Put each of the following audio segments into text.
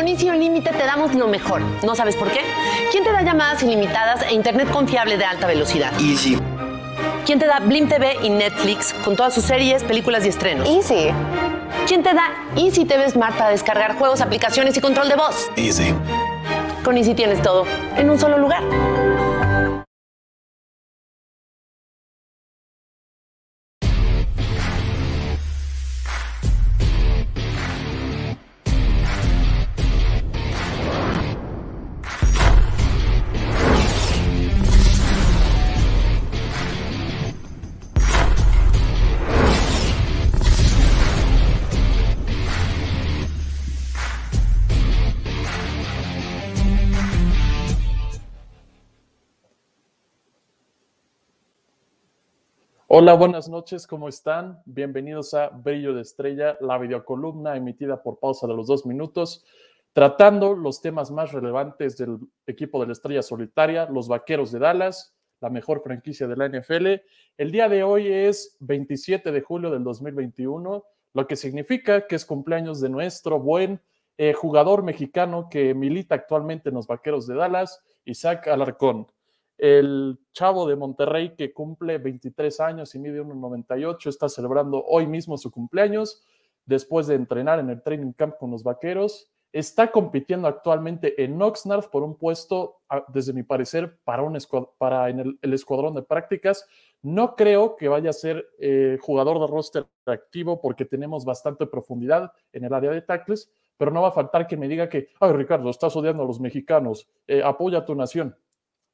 Con Easy Unlimited te damos lo mejor. ¿No sabes por qué? ¿Quién te da llamadas ilimitadas e internet confiable de alta velocidad? Easy. ¿Quién te da Blim TV y Netflix con todas sus series, películas y estrenos? Easy. ¿Quién te da Easy TV Smart para descargar juegos, aplicaciones y control de voz? Easy. Con Easy tienes todo en un solo lugar. Hola, buenas noches, ¿cómo están? Bienvenidos a Brillo de Estrella, la videocolumna emitida por pausa de los dos minutos, tratando los temas más relevantes del equipo de la Estrella Solitaria, los Vaqueros de Dallas, la mejor franquicia de la NFL. El día de hoy es 27 de julio del 2021, lo que significa que es cumpleaños de nuestro buen eh, jugador mexicano que milita actualmente en los Vaqueros de Dallas, Isaac Alarcón el chavo de Monterrey que cumple 23 años y mide 1,98 está celebrando hoy mismo su cumpleaños después de entrenar en el training camp con los vaqueros. Está compitiendo actualmente en Oxnard por un puesto, desde mi parecer, para, un el, escuadrón de prácticas. No creo que vaya a ser eh, jugador de roster activo porque tenemos bastante profundidad en el área de tackles, pero no va a faltar que me diga que, ay Ricardo, estás odiando a los mexicanos, eh, apoya a tu nación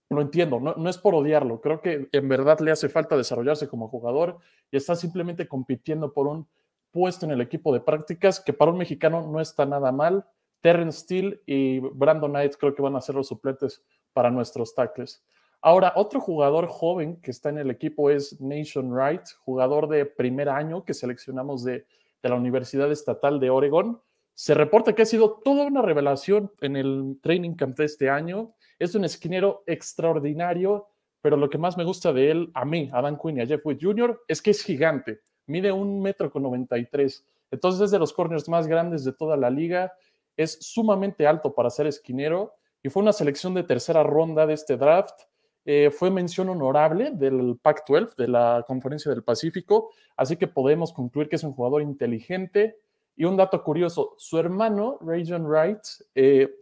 lo entiendo, no, no, es por odiarlo, creo que en verdad le hace falta desarrollarse como jugador y está simplemente compitiendo por un puesto en el equipo de prácticas que para un mexicano no está nada mal. Terrence Steele y Brandon Knight creo que van a ser los suplentes para nuestros tackles. Ahora, otro jugador joven que está en el equipo es Nation Wright, jugador de primer año que seleccionamos de, de la Universidad Estatal de Oregon. Se reporta que ha sido toda una revelación en el training camp de este año es un esquinero extraordinario, pero lo que más me gusta de él, a mí, a Dan Quinn y a Jeff Witt Jr., es que es gigante. Mide un metro con 93. Entonces es de los corners más grandes de toda la liga. Es sumamente alto para ser esquinero y fue una selección de tercera ronda de este draft. Eh, fue mención honorable del Pac-12, de la Conferencia del Pacífico, así que podemos concluir que es un jugador inteligente. Y un dato curioso, su hermano, Rajon Wright, eh,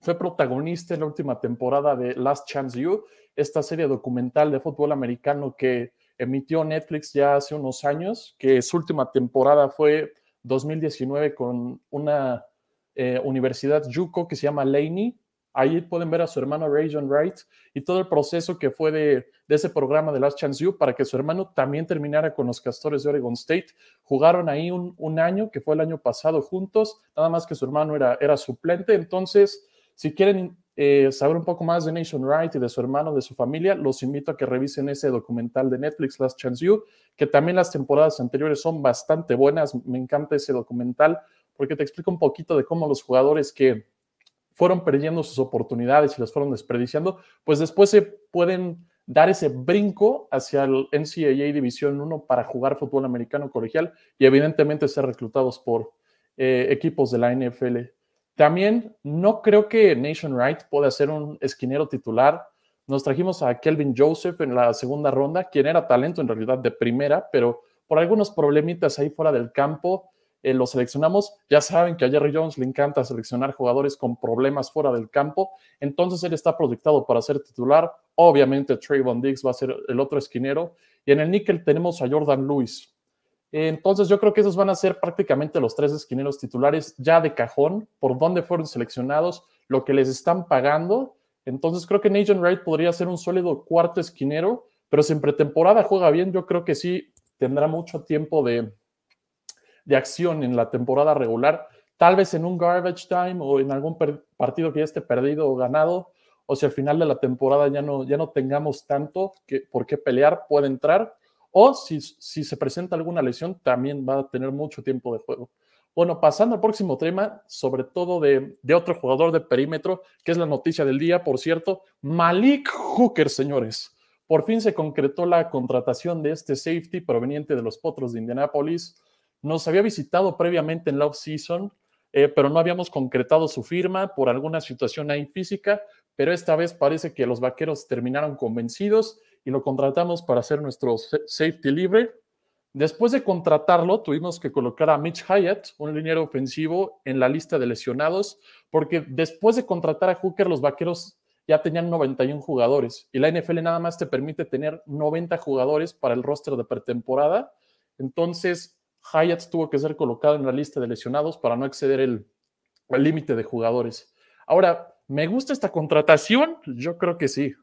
fue protagonista en la última temporada de Last Chance You, esta serie documental de fútbol americano que emitió Netflix ya hace unos años, que su última temporada fue 2019 con una eh, universidad Yuko que se llama Laney. Ahí pueden ver a su hermano Ray John Wright y todo el proceso que fue de, ese programa de Last Chance You para que su hermano también terminara con los castores de Oregon State. Jugaron ahí un, año, que fue el año pasado juntos, nada más que su hermano era, suplente. Entonces, si quieren eh, saber un poco más de Nation Wright y de su hermano, de su familia, los invito a que revisen ese documental de Netflix, Last Chance You, que también las temporadas anteriores son bastante buenas. Me encanta ese documental porque te explica un poquito de cómo los jugadores que fueron perdiendo sus oportunidades y las fueron desperdiciando, pues después se pueden dar ese brinco hacia el NCAA División 1 para jugar fútbol americano colegial y evidentemente ser reclutados por eh, equipos de la NFL. También no creo que Nation Wright pueda ser un esquinero titular. Nos trajimos a Kelvin Joseph en la segunda ronda, quien era talento en realidad de primera, pero por algunos problemitas ahí fuera del campo eh, lo seleccionamos. Ya saben que a Jerry Jones le encanta seleccionar jugadores con problemas fuera del campo, entonces él está proyectado para ser titular. Obviamente Trayvon Diggs va a ser el otro esquinero. Y en el níquel tenemos a Jordan Lewis, entonces yo creo que esos van a ser prácticamente los tres esquineros titulares ya de cajón, por dónde fueron seleccionados, lo que les están pagando. Entonces creo que Nation Wright podría ser un sólido cuarto esquinero, pero si en pretemporada juega bien, yo creo que sí tendrá mucho tiempo de, de acción en la temporada regular. Tal vez en un garbage time o en algún partido que ya esté perdido o ganado, o si al final de la temporada ya no, ya no tengamos tanto que, por qué pelear, puede entrar o si, si se presenta alguna lesión, también va a tener mucho tiempo de juego. Bueno, pasando al próximo tema, sobre todo de, de, otro jugador de perímetro, que es la noticia del día, por cierto, Malik Hooker, señores. Por fin se concretó la contratación de este safety proveniente de los Potros de Indianápolis. Nos había visitado previamente en la off-season. eh, pero no habíamos concretado su firma por alguna situación ahí física, pero esta vez parece que los vaqueros terminaron convencidos y lo contratamos para ser nuestro safety libre. Después de contratarlo, tuvimos que colocar a Mitch Hyatt, un liniero ofensivo, en la lista de lesionados, porque después de contratar a Hooker, los vaqueros ya tenían 91 jugadores y la NFL nada más te permite tener 90 jugadores para el roster de pretemporada. Entonces, Hyatt tuvo que ser colocado en la lista de lesionados para no exceder el límite de jugadores. Ahora, ¿me gusta esta contratación? Yo creo que sí.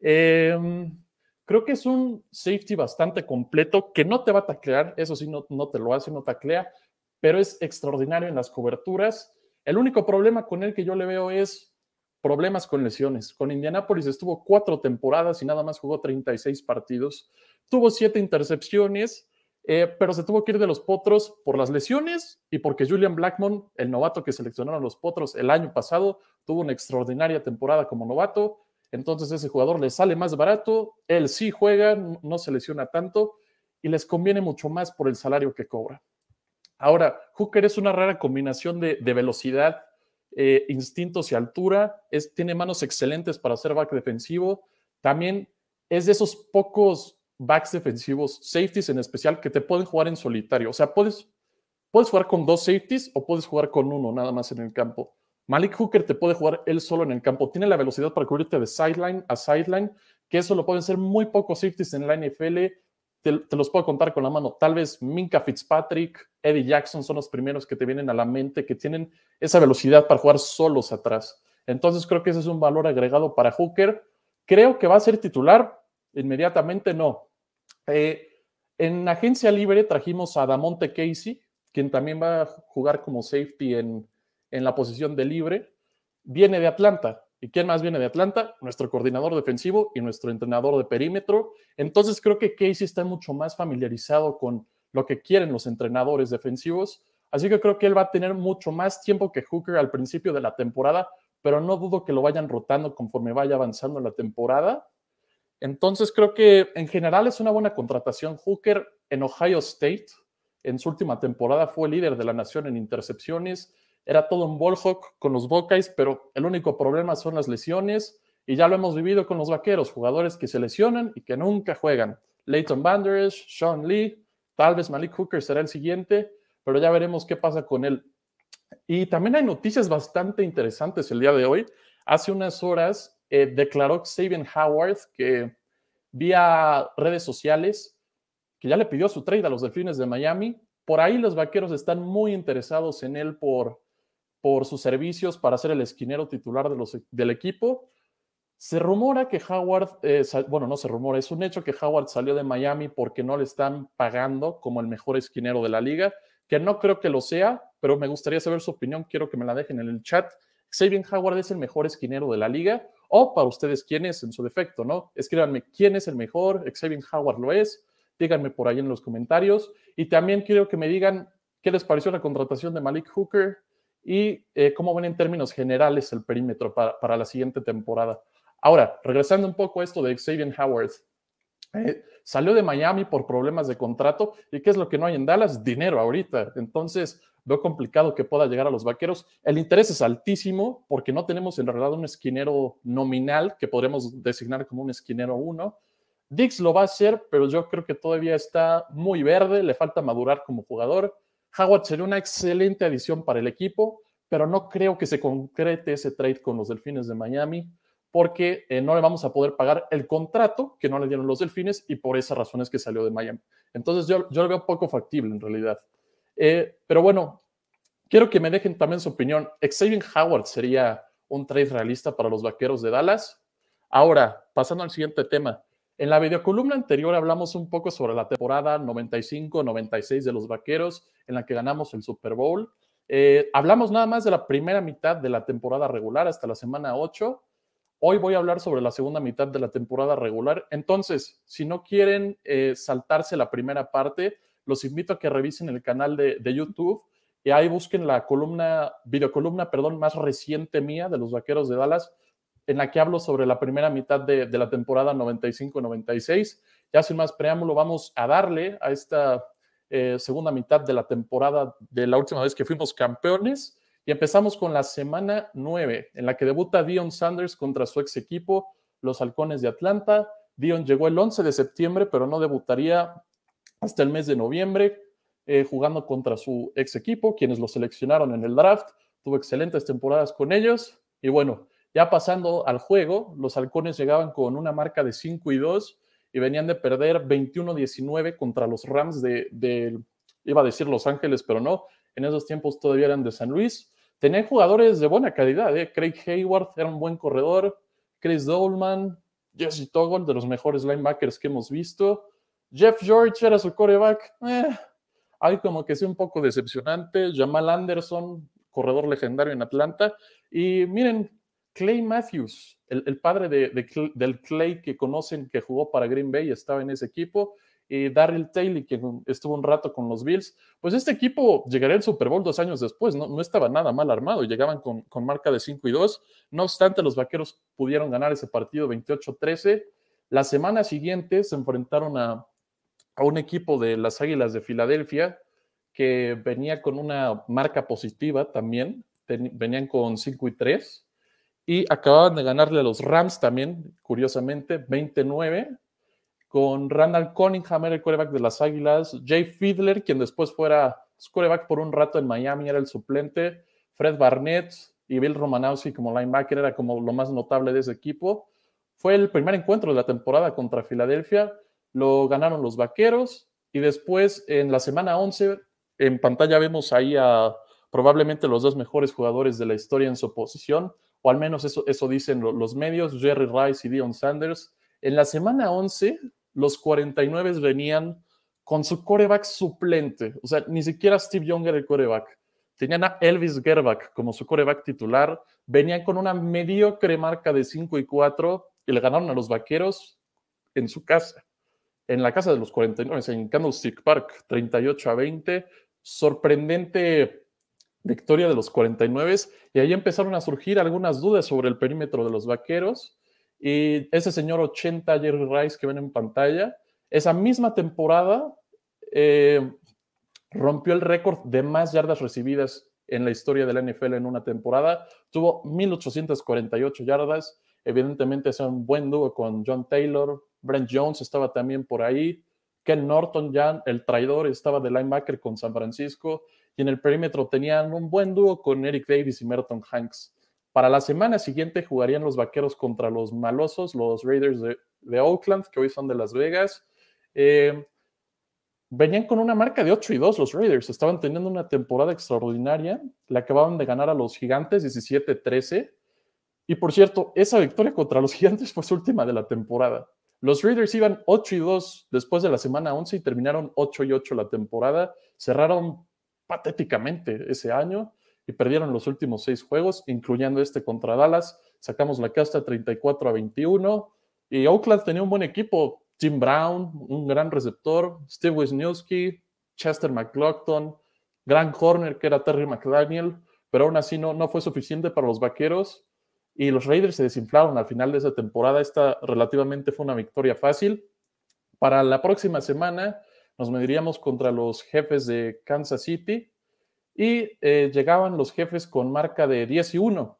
Em, creo que es un safety bastante completo que no te va a taclear, eso sí, no, no te lo hace, no taclea, pero es extraordinario en las coberturas. El único problema con él que yo le veo es problemas con lesiones. Con Indianapolis estuvo cuatro temporadas y nada más jugó 36 partidos. Tuvo siete intercepciones, eh, pero se tuvo que ir de los Potros por las lesiones y porque Julian Blackmon, el novato que seleccionaron los Potros el año pasado, tuvo una extraordinaria temporada como novato. Entonces ese jugador le sale más barato, él sí juega, no se lesiona tanto y les conviene mucho más por el salario que cobra. Ahora, Hooker es una rara combinación de, velocidad eh, instintos y altura, tiene manos excelentes para ser back defensivo. También es de esos pocos backs defensivos, safeties en especial, que te pueden jugar en solitario. O sea, puedes, puedes jugar con dos safeties o puedes jugar con uno nada más en el campo. Malik Hooker te puede jugar él solo en el campo. Tiene la velocidad para cubrirte de sideline a sideline, que eso lo pueden ser muy pocos safeties en la NFL te, los puedo contar con la mano. Tal vez Minka Fitzpatrick, Eddie Jackson son los primeros que te vienen a la mente, que tienen esa velocidad para jugar solos atrás. Entonces creo que ese es un valor agregado para Hooker. Creo que va a ser titular. Inmediatamente no. Eh, en agencia libre trajimos a Damonte Casey, quien también va a jugar como safety en, en la posición de libre. Viene de Atlanta. ¿Y quién más viene de Atlanta? Nuestro coordinador defensivo y nuestro entrenador de perímetro. Entonces creo que Casey está mucho más familiarizado con lo que quieren los entrenadores defensivos. Así que creo que él va a tener mucho más tiempo que Hooker al principio de la temporada, pero no dudo que lo vayan rotando conforme vaya avanzando la temporada. Entonces creo que en general es una buena contratación. Hooker en Ohio State, en su última temporada, fue líder de la nación en intercepciones era todo un ballhawk con los Buckeyes, pero el único problema son las lesiones y ya lo hemos vivido con los vaqueros, jugadores que se lesionan y que nunca juegan. Leighton Banders, Sean Lee, tal vez Malik Hooker será el siguiente, pero ya veremos qué pasa con él. Y también hay noticias bastante interesantes el día de hoy. Hace unas horas eh, declaró Xavier Howard que vía redes sociales que ya le pidió su trade a los Delfines de Miami. Por ahí los vaqueros están muy interesados en él por por sus servicios para ser el esquinero titular de los, del equipo. Se rumora que Howard, eh, bueno, no se rumora, es un hecho que Howard salió de Miami porque no le están pagando como el mejor esquinero de la liga, que no creo que lo sea, pero me gustaría saber su opinión, quiero que me la dejen en el chat. Xavier Howard es el mejor esquinero de la liga, o para ustedes, ¿quién es en su defecto? ¿no? Escríbanme quién es el mejor, Xavier Howard lo es, díganme por ahí en los comentarios, y también quiero que me digan qué les pareció la contratación de Malik Hooker, y eh, cómo ven en términos generales el perímetro para, la siguiente temporada. Ahora, regresando un poco a esto de Xavier Howard, eh, salió de Miami por problemas de contrato y ¿qué es lo que no hay en Dallas? Dinero ahorita. Entonces, veo complicado que pueda llegar a los vaqueros. El interés es altísimo porque no tenemos en realidad un esquinero nominal que podremos designar como un esquinero uno. Dix lo va a hacer, pero yo creo que todavía está muy verde, le falta madurar como jugador. Howard sería una excelente adición para el equipo, pero no creo que se concrete ese trade con los Delfines de Miami porque eh, no le vamos a poder pagar el contrato que no le dieron los Delfines y por esas razones que salió de Miami. Entonces yo, yo lo veo poco factible en realidad. Eh, pero bueno, quiero que me dejen también su opinión. Xavier Howard sería un trade realista para los Vaqueros de Dallas. Ahora, pasando al siguiente tema. En la videocolumna anterior hablamos un poco sobre la temporada 95-96 de los Vaqueros, en la que ganamos el Super Bowl. Eh, hablamos nada más de la primera mitad de la temporada regular hasta la semana 8. Hoy voy a hablar sobre la segunda mitad de la temporada regular. Entonces, si no quieren eh, saltarse la primera parte, los invito a que revisen el canal de, de YouTube y ahí busquen la columna, videocolumna, perdón, más reciente mía de los Vaqueros de Dallas en la que hablo sobre la primera mitad de, la temporada 95-96. Ya sin más preámbulo, vamos a darle a esta eh, segunda mitad de la temporada de la última vez que fuimos campeones. Y empezamos con la semana 9, en la que debuta Dion Sanders contra su ex equipo, los Halcones de Atlanta. Dion llegó el 11 de septiembre, pero no debutaría hasta el mes de noviembre, eh, jugando contra su ex equipo, quienes lo seleccionaron en el draft. Tuvo excelentes temporadas con ellos. Y bueno, ya pasando al juego, los halcones llegaban con una marca de 5 y 2 y venían de perder 21-19 contra los Rams de, iba a decir Los Ángeles, pero no, en esos tiempos todavía eran de San Luis. Tenían jugadores de buena calidad, ¿eh? Craig Hayward era un buen corredor, Chris Dolman, Jesse Toggle, de los mejores linebackers que hemos visto. Jeff George era su coreback. Eh, hay como que sí un poco decepcionante. Jamal Anderson, corredor legendario en Atlanta. Y miren, Clay Matthews, el, padre de, del Clay que conocen que jugó para Green Bay, estaba en ese equipo. Y Darryl Taylor, que estuvo un rato con los Bills. Pues este equipo llegaría al Super Bowl dos años después, no, no estaba nada mal armado, llegaban con, con, marca de 5 y 2. No obstante, los vaqueros pudieron ganar ese partido 28-13. La semana siguiente se enfrentaron a, a un equipo de las Águilas de Filadelfia que venía con una marca positiva también, venían con 5 y 3 y acababan de ganarle a los Rams también, curiosamente, 29, con Randall Cunningham, era el quarterback de las Águilas, Jay Fiedler, quien después fuera quarterback por un rato en Miami, era el suplente, Fred Barnett y Bill Romanowski como linebacker, era como lo más notable de ese equipo. Fue el primer encuentro de la temporada contra Filadelfia, lo ganaron los Vaqueros y después en la semana 11, en pantalla vemos ahí a probablemente los dos mejores jugadores de la historia en su posición, o al menos eso, eso dicen los medios, Jerry Rice y Dion Sanders. En la semana 11, los 49 venían con su coreback suplente, o sea, ni siquiera Steve Young era el coreback. Tenían a Elvis Gerbach como su coreback titular, venían con una mediocre marca de 5 y 4 y le ganaron a los vaqueros en su casa, en la casa de los 49, en Candlestick Park, 38 a 20. Sorprendente victoria de los 49 y ahí empezaron a surgir algunas dudas sobre el perímetro de los vaqueros y ese señor 80 Jerry Rice que ven en pantalla, esa misma temporada eh, rompió el récord de más yardas recibidas en la historia de la NFL en una temporada, tuvo 1848 yardas, evidentemente es un buen dúo con John Taylor, Brent Jones estaba también por ahí, Ken Norton, ya el traidor, estaba de linebacker con San Francisco, y en el perímetro tenían un buen dúo con Eric Davis y Merton Hanks. Para la semana siguiente jugarían los vaqueros contra los malosos, los Raiders de, Oakland, que hoy son de Las Vegas. Eh, venían con una marca de 8 y 2 los Raiders, estaban teniendo una temporada extraordinaria, le acababan de ganar a los Gigantes 17-13. Y por cierto, esa victoria contra los Gigantes fue su última de la temporada. Los Raiders iban 8 y 2 después de la semana 11 y terminaron 8 y 8 la temporada. Cerraron patéticamente ese año y perdieron los últimos seis juegos, incluyendo este contra Dallas. Sacamos la casta 34 a 21 y Oakland tenía un buen equipo. Jim Brown, un gran receptor, Steve Wisniewski, Chester McLaughlin, gran corner que era Terry McDaniel, pero aún así no, no fue suficiente para los vaqueros y los Raiders se desinflaron al final de esa temporada. Esta relativamente fue una victoria fácil. Para la próxima semana nos mediríamos contra los jefes de Kansas City y eh, llegaban los jefes con marca de 10 y 1.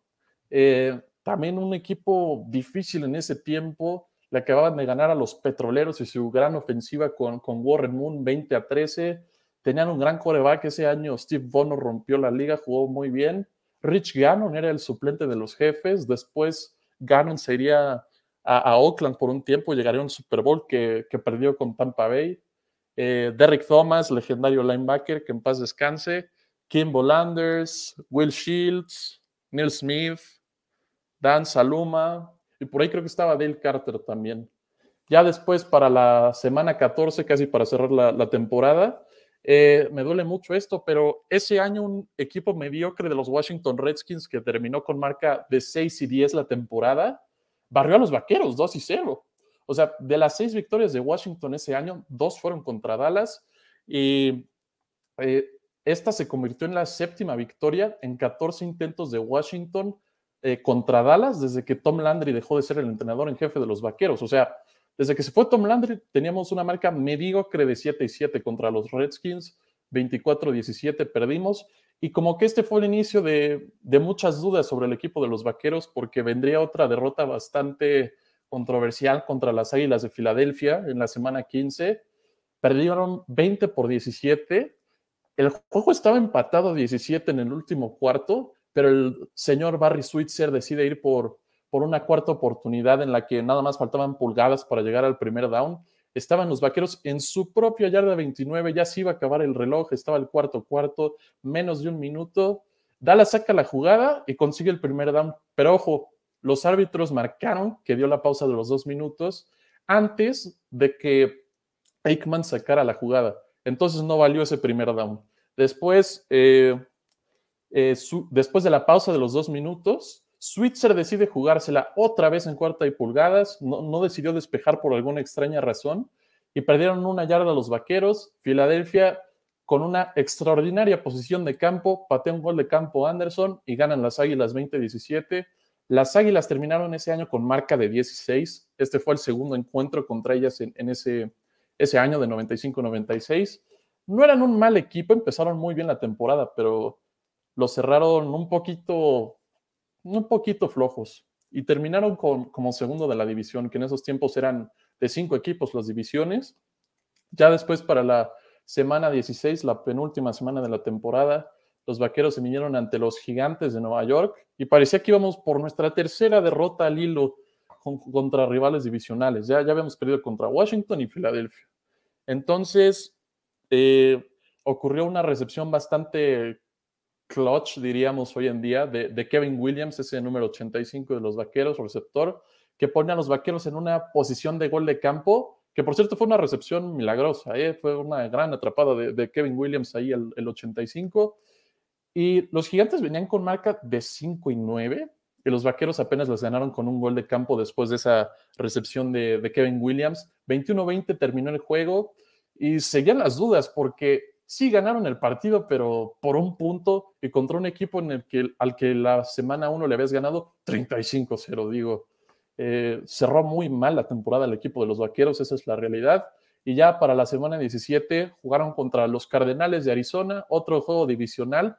Eh, también un equipo difícil en ese tiempo. Le acababan de ganar a los petroleros y su gran ofensiva con, con Warren Moon 20 a 13. Tenían un gran coreback ese año. Steve Bono rompió la liga, jugó muy bien. Rich Gannon era el suplente de los jefes. Después Gannon se iría a, Oakland por un tiempo. Llegaría a un Super Bowl que, que perdió con Tampa Bay. Eh, Derrick Thomas, legendario linebacker, que en paz descanse, Kim Landers, Will Shields, Neil Smith, Dan Saluma, y por ahí creo que estaba Dale Carter también. Ya después, para la semana 14, casi para cerrar la, temporada, eh, me duele mucho esto, pero ese año un equipo mediocre de los Washington Redskins que terminó con marca de 6 y 10 la temporada, barrió a los Vaqueros 2 y 0. O sea, de las seis victorias de Washington ese año, dos fueron contra Dallas y eh, esta se convirtió en la séptima victoria en 14 intentos de Washington eh, contra Dallas desde que Tom Landry dejó de ser el entrenador en jefe de los Vaqueros. O sea, Desde que se fue Tom Landry, teníamos una marca mediocre de 7 y 7 contra los Redskins, 24-17 perdimos. Y como que este fue el inicio de, muchas dudas sobre el equipo de los Vaqueros, porque vendría otra derrota bastante controversial contra las Águilas de Filadelfia en la semana 15. Perdieron 20 por 17. El juego estaba empatado 17 en el último cuarto, pero el señor Barry Switzer decide ir por, por una cuarta oportunidad en la que nada más faltaban pulgadas para llegar al primer down. Estaban los vaqueros en su propia yarda 29, ya se iba a acabar el reloj, estaba el cuarto cuarto, menos de un minuto. Dallas saca la jugada y consigue el primer down, pero ojo, los árbitros marcaron que dio la pausa de los dos minutos antes de que Aikman sacara la jugada. Entonces no valió ese primer down. Después, eh, eh, después de la pausa de los dos minutos, Switzer decide jugársela otra vez en cuarta y pulgadas, no, decidió despejar por alguna extraña razón y perdieron una yarda los vaqueros. Filadelfia, con una extraordinaria posición de campo, patea un gol de campo Anderson y ganan las Águilas 20-17. Las Águilas terminaron ese año con marca de 16. Este fue el segundo encuentro contra ellas en, ese, ese año de 95-96. No eran un mal equipo, empezaron muy bien la temporada, pero lo cerraron un poquito un poquito flojos y terminaron como segundo de la división, que en esos tiempos eran de cinco equipos las divisiones. Ya después para la semana 16, la penúltima semana de la temporada, los vaqueros se vinieron ante los gigantes de Nueva York y parecía que íbamos por nuestra tercera derrota al hilo contra rivales divisionales. Ya, ya habíamos perdido contra Washington y Filadelfia. Entonces, eh, ocurrió una recepción bastante clutch, diríamos hoy en día, de, Kevin Williams, ese número 85 de los Vaqueros, receptor, que pone a los Vaqueros en una posición de gol de campo, que por cierto fue una recepción milagrosa, ¿eh? fue una gran atrapada de, Kevin Williams ahí el, el, 85. Y los gigantes venían con marca de 5 y 9, y los Vaqueros apenas les ganaron con un gol de campo después de esa recepción de, de Kevin Williams. 21-20 terminó el juego y seguían las dudas porque sí ganaron el partido, pero por un punto y contra un equipo en el que, al que la semana 1 le habías ganado 35-0, digo. Eh, cerró muy mal la temporada el equipo de los Vaqueros, esa es la realidad. Y ya para la semana 17 jugaron contra los Cardenales de Arizona, otro juego divisional.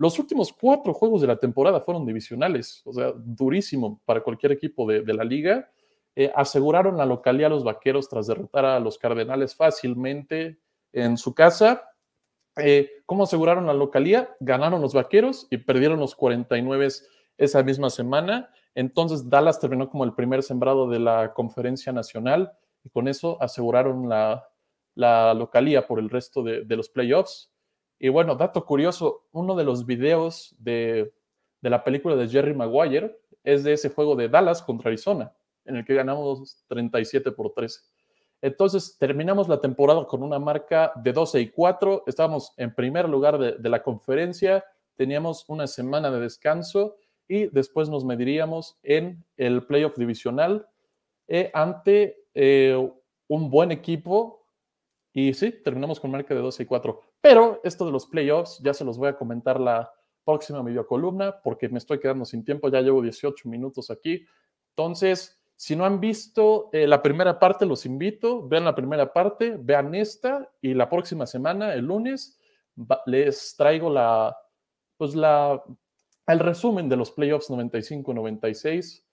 Los últimos cuatro juegos de la temporada fueron divisionales, o sea, durísimo para cualquier equipo de, la liga. Eh, aseguraron la localidad a los Vaqueros tras derrotar a los Cardenales fácilmente en su casa eh, ¿Cómo aseguraron la localía? Ganaron los vaqueros y perdieron los 49 esa misma semana. Entonces Dallas terminó como el primer sembrado de la conferencia nacional y con eso aseguraron la localía por el resto de, los playoffs. Y bueno, dato curioso, uno de los videos de, de la película de Jerry Maguire es de ese juego de Dallas contra Arizona, en el que ganamos 37 por 13. Entonces terminamos la temporada con una marca de 12 y 4. Estábamos en primer lugar de, la conferencia. Teníamos una semana de descanso y después nos mediríamos en el playoff divisional eh, ante eh, un buen equipo. Y sí, terminamos con marca de 12 y 4. Pero esto de los playoffs ya se los voy a comentar la próxima videocolumna porque me estoy quedando sin tiempo. Ya llevo 18 minutos aquí. Entonces, si no han visto eh, la primera parte, los invito, vean la primera parte, vean esta y la próxima semana, el lunes, les traigo la, pues la, el resumen de los playoffs 95-96.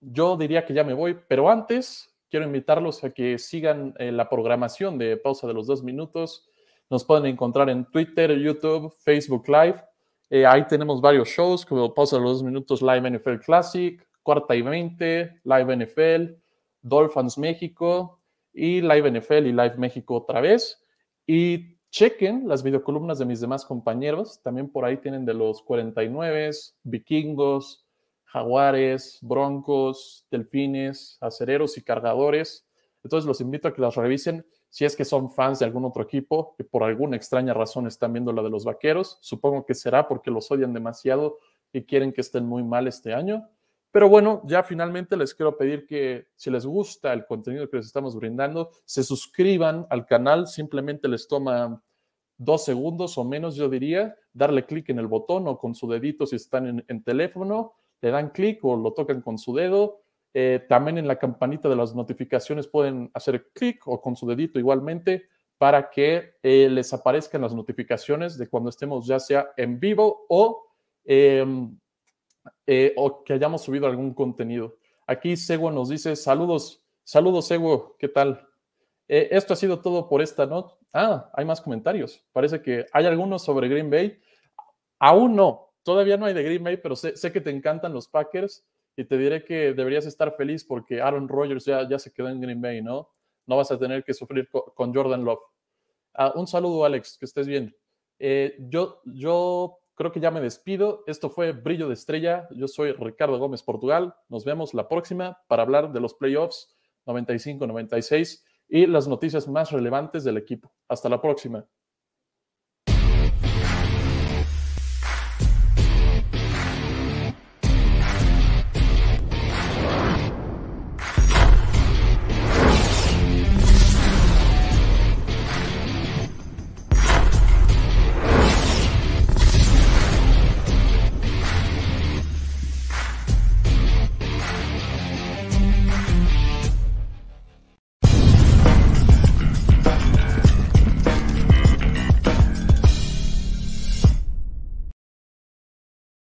Yo diría que ya me voy, pero antes quiero invitarlos a que sigan eh, la programación de Pausa de los Dos Minutos. Nos pueden encontrar en Twitter, YouTube, Facebook Live. Eh, ahí tenemos varios shows como Pausa los Dos Minutos Live NFL Classic, Cuarta y 20, Live NFL, Dolphins México y Live NFL y Live México otra vez. Y chequen las videocolumnas de mis demás compañeros. También por ahí tienen de los 49, vikingos, jaguares, broncos, delfines, acereros y cargadores. Entonces los invito a que las revisen si es que son fans de algún otro equipo y por alguna extraña razón están viendo la de los vaqueros. Supongo que será porque los odian demasiado y quieren que estén muy mal este año. Pero bueno, ya finalmente les quiero pedir que si les gusta el contenido que les estamos brindando, se suscriban al canal. Simplemente les toma dos segundos o menos, yo diría, darle clic en el botón o con su dedito si están en, teléfono, le dan clic o lo tocan con su dedo. Eh, también en la campanita de las notificaciones pueden hacer clic o con su dedito igualmente para que eh, les aparezcan las notificaciones de cuando estemos ya sea en vivo o, em, eh, o que hayamos subido algún contenido. Aquí Sego nos dice saludos, saludos Sego, ¿qué tal? esto ha sido todo por esta noche. Ah, hay más comentarios. Parece que hay algunos sobre Green Bay. Aún no, todavía no hay de Green Bay, pero sé, sé que te encantan los Packers y te diré que deberías estar feliz porque Aaron Rodgers ya, ya se quedó en Green Bay, ¿no? No vas a tener que sufrir con, Jordan Love. Ah, un saludo, Alex, que estés bien. Eh, yo, yo creo que ya me despido. Esto fue Brillo de Estrella. Yo soy Ricardo Gómez Portugal. Nos vemos la próxima para hablar de los playoffs 95-96 y las noticias más relevantes del equipo. Hasta la próxima.